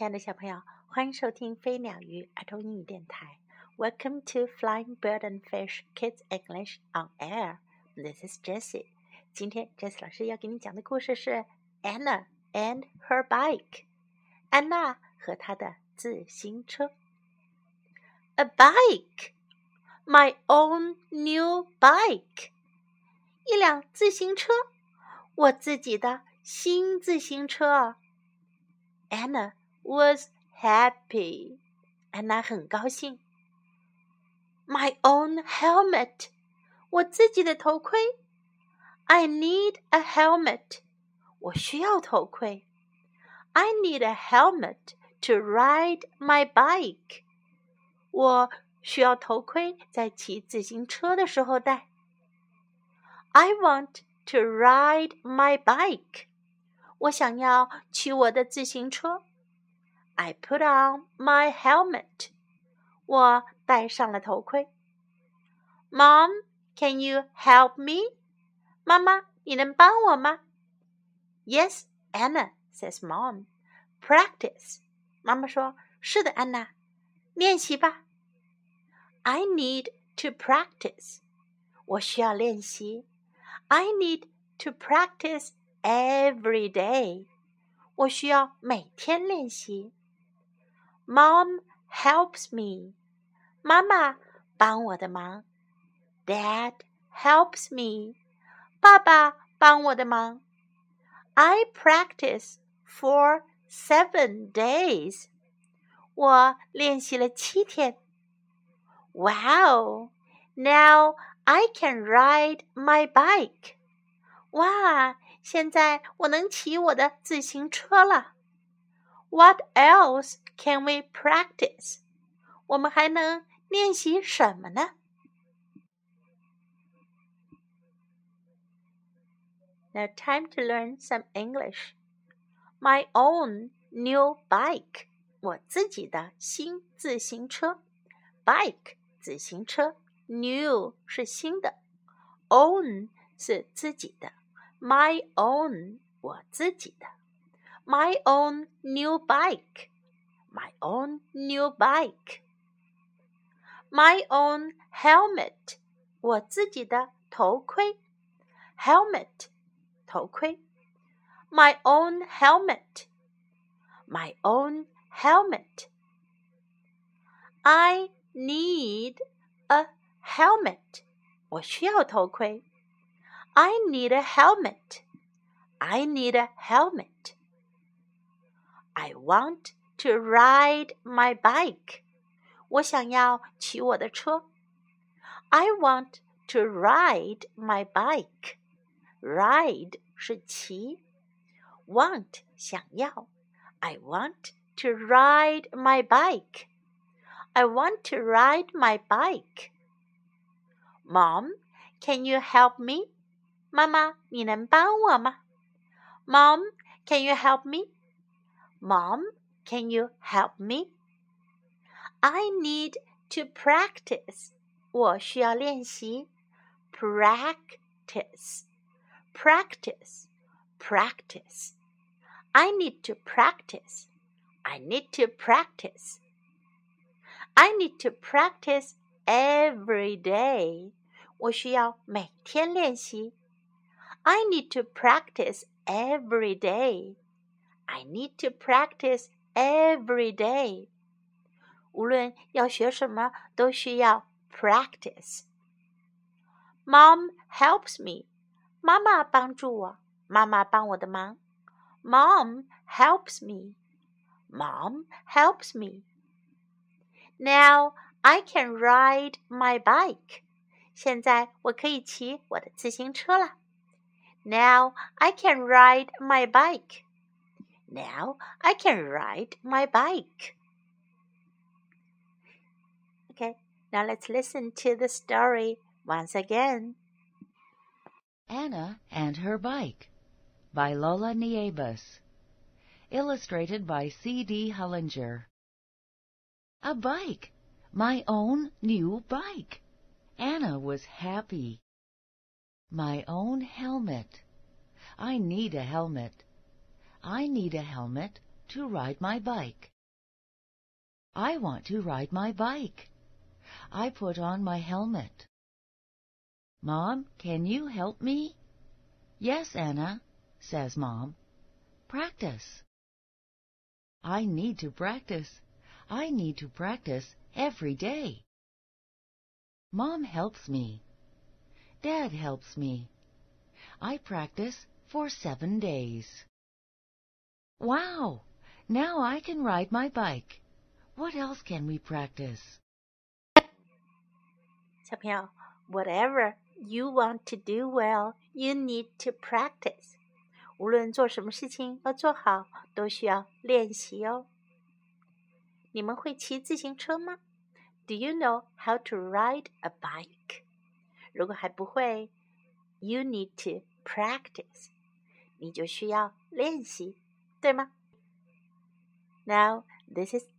亲爱的小朋友，欢迎收听飞鸟鱼儿童英语电台。Welcome to Flying Bird and Fish Kids English on Air. This is Jessie. 今天 Jessie 老师要给你讲的故事是《Ana and Her Bike》。安娜和她的自行车。A bike, my own new bike. 一辆自行车，我自己的新自行车。Ana was happy. 安娜很高兴。My own helmet，我自己的头盔。I need a helmet，我需要头盔。I need a helmet to ride my bike，我需要头盔在骑自行车的时候戴。I want to ride my bike，我想要骑我的自行车。 I put on my helmet. 我戴上了头盔。Mom, can you help me? 妈妈，你能帮我吗？Yes, Ana says. Mom, practice. 妈妈说：“是的，安娜，练习吧。”I need to practice. 我需要练习。I need to practice every day. 我需要每天练习。Mom helps me. 妈妈帮我的忙。Dad helps me. 爸爸帮我的忙。I practice for seven days. 我练习了七天。Wow! Now I can ride my bike. 哇！现在我能骑我的自行车了。 What else can we practice? 我们还能练习什么呢？Now time to learn some English. My own new bike. 我自己的新自行车。Bike 自行车，new 是新的，own 是自己的。My own 我自己的。 my own new bike. My own new bike. My own helmet. 我自己的头盔。Helmet. 头盔。My own helmet. My own helmet. I need a helmet. 我需要头盔。I need a helmet. I need a helmet. I want to ride my bike. 我想要骑我的车。I want to ride my bike. Ride 是骑，want 想要。I want to ride my bike. I want to ride my bike. Mom, can you help me? 妈妈，你能帮我吗？Mom, can you help me? Mom, can you help me? I need to practice. 我需要练习。Practice, practice, practice. I need to practice. I need to practice. I need to practice every day. 我需要每天练习。I need to practice every day. I need to practice every day. 无论要学什么，都需要 practice. Mom helps me. 妈妈帮助我，妈妈帮我的忙。Mom helps me. Mom helps me. Now I can ride my bike. 现在我可以骑我的自行车了。Now I can ride my bike. Now I can ride my bike. Okay, now let's listen to the story once again. Ana and Her Bike by Lola Nieves. Illustrated by C.D. Hullinger. A bike! My own new bike! Ana was happy. My own helmet. I need a helmet. I need a helmet to ride my bike. I want to ride my bike. I put on my helmet. Mom, can you help me? Yes, Ana, says Mom. Practice. I need to practice. I need to practice every day. Mom helps me. Dad helps me. I practice for seven days. Wow! Now I can ride my bike. What else can we practice? 小朋友，whatever you want to do well, you need to practice. 无论做什么事情要做好，都需要练习哦。你们会骑自行车吗？Do you know how to ride a bike？如果还不会，you need to practice，你就需要练习， 对吗？Now this is